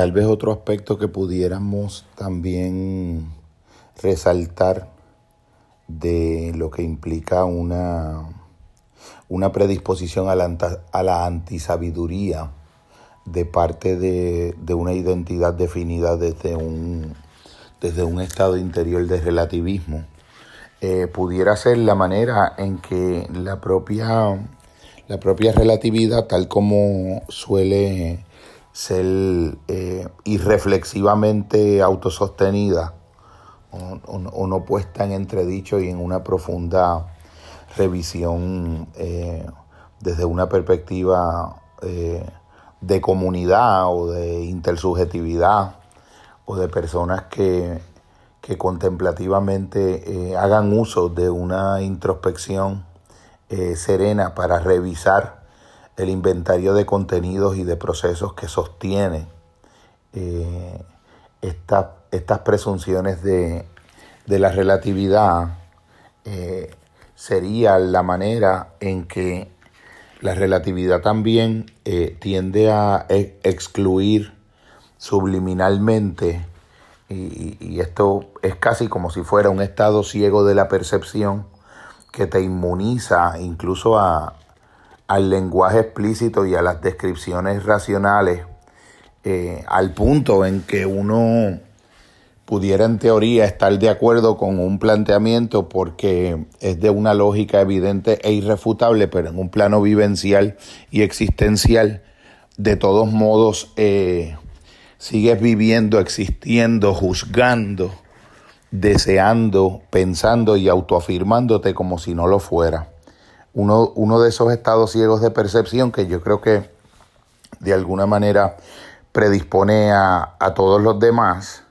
Tal vez otro aspecto que pudiéramos también resaltar de lo que implica una, una predisposición a la, a la antisabiduría de parte de, una identidad definida desde un, desde un estado interior de relativismo. Eh, pudiera ser la manera en que la propia, la propia relatividad, tal como suele ser eh, irreflexivamente autosostenida. O, no puesta en entredicho y en una profunda revisión eh, desde una perspectiva de comunidad o de intersubjetividad o de personas que, contemplativamente eh, hagan uso de una introspección eh, serena para revisar el inventario de contenidos y de procesos que sostienen eh, estas presunciones de, de la relatividad sería la manera en que la relatividad también eh, tiende a excluir subliminalmente, y, esto es casi como si fuera un estado ciego de la percepción que te inmuniza incluso a, al lenguaje explícito y a las descripciones racionales, eh, al punto en que uno pudiera en teoría estar de acuerdo con un planteamiento porque es de una lógica evidente e irrefutable, pero en un plano vivencial y existencial, de todos modos eh, sigues viviendo, existiendo, juzgando, deseando, pensando y autoafirmándote como si no lo fuera. Uno, uno de esos estados ciegos de percepción que yo creo que de alguna manera predispone a, a todos los demás,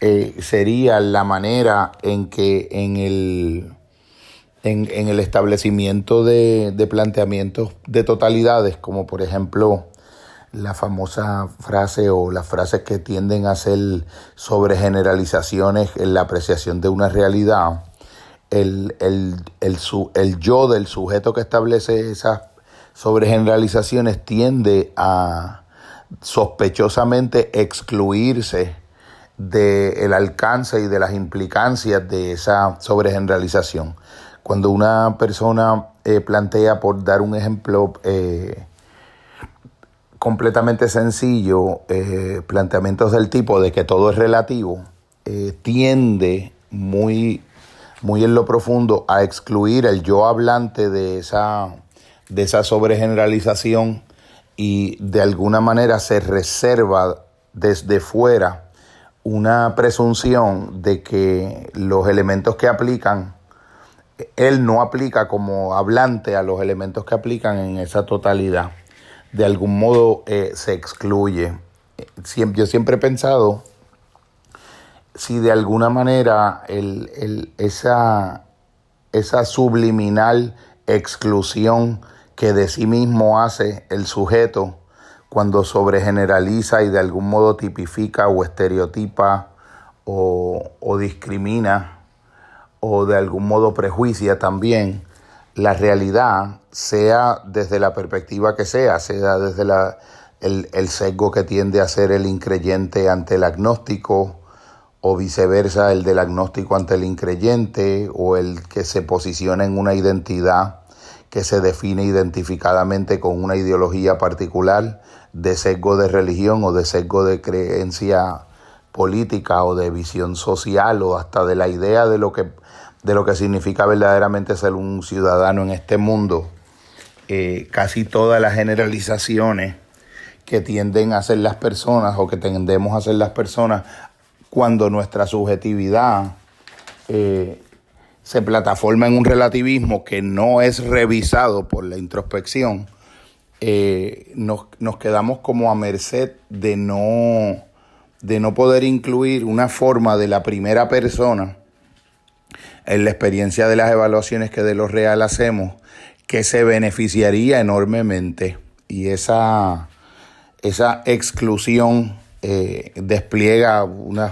eh, sería la manera en que en el, en, el establecimiento de, planteamientos de totalidades, como por ejemplo la famosa frase o las frases que tienden a ser sobre generalizaciones en la apreciación de una realidad, el, el, el yo del sujeto que establece esas sobre generalizaciones tiende a sospechosamente excluirse del alcance y de las implicancias de esa sobregeneralización. Cuando una persona eh, plantea, por dar un ejemplo eh, completamente sencillo, eh, planteamientos del tipo de que todo es relativo, tiende muy, muy en lo profundo a excluir el yo hablante de esa, de esa sobregeneralización y de alguna manera se reserva desde fuera una presunción de que los elementos que aplican, él no aplica como hablante a los elementos que aplican en esa totalidad. De algún modo eh, se excluye. yo siempre he pensado si de alguna manera esa, esa subliminal exclusión que de sí mismo hace el sujeto, cuando sobregeneraliza y de algún modo tipifica o estereotipa o, discrimina o de algún modo prejuicia también la realidad, sea desde la perspectiva que sea, sea desde la, el, el sesgo que tiende a ser el increyente ante el agnóstico, o viceversa el del agnóstico ante el increyente, o el que se posiciona en una identidad que se define identificadamente con una ideología particular, de sesgo de religión o de sesgo de creencia política o de visión social o hasta de la idea de lo que, de lo que significa verdaderamente ser un ciudadano en este mundo. Eh, casi todas las generalizaciones que tienden a hacer las personas o que tendemos a hacer las personas cuando nuestra subjetividad eh, se plataforma en un relativismo que no es revisado por la introspección, eh, nos, quedamos como a merced de no, de no poder incluir una forma de la primera persona en la experiencia de las evaluaciones que de lo real hacemos, que se beneficiaría enormemente. Y esa, esa exclusión eh, despliega unas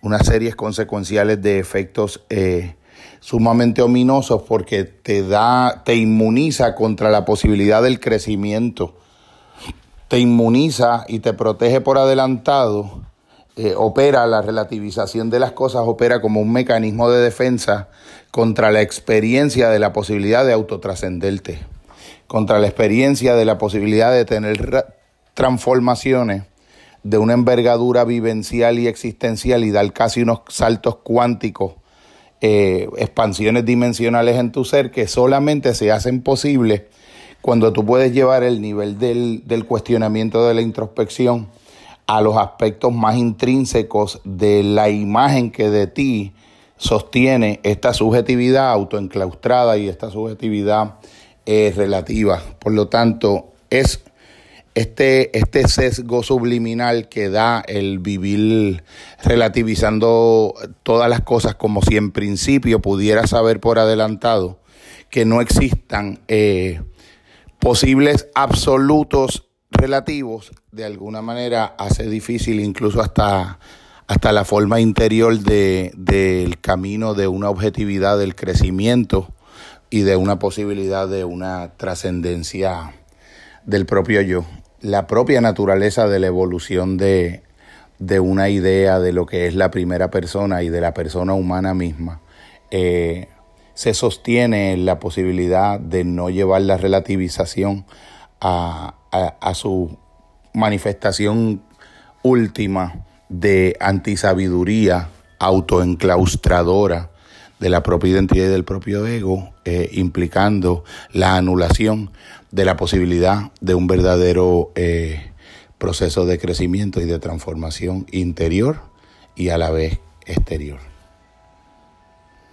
una series consecuenciales de efectos eh, sumamente ominosos porque te da, te inmuniza contra la posibilidad del crecimiento. Te inmuniza y te protege por adelantado, eh, opera la relativización de las cosas, opera como un mecanismo de defensa contra la experiencia de la posibilidad de autotrascenderte, contra la experiencia de la posibilidad de tener transformaciones de una envergadura vivencial y existencial y dar casi unos saltos cuánticos, eh, expansiones dimensionales en tu ser que solamente se hacen posibles cuando tú puedes llevar el nivel del, del cuestionamiento de la introspección a los aspectos más intrínsecos de la imagen que de ti sostiene esta subjetividad autoenclaustrada y esta subjetividad eh, relativa. Por lo tanto, es este, este sesgo subliminal que da el vivir relativizando todas las cosas como si en principio pudiera saber por adelantado que no existan eh, posibles absolutos relativos, de alguna manera hace difícil incluso hasta, hasta la forma interior de, del camino de una objetividad del crecimiento y de una posibilidad de una trascendencia del propio yo. La propia naturaleza de la evolución de, de, una idea de lo que es la primera persona y de la persona humana misma eh, se sostiene en la posibilidad de no llevar la relativización a, a, su manifestación última de antisabiduría autoenclaustradora de la propia identidad y del propio ego, eh, implicando la anulación de la posibilidad de un verdadero eh, proceso de crecimiento y de transformación interior y a la vez exterior.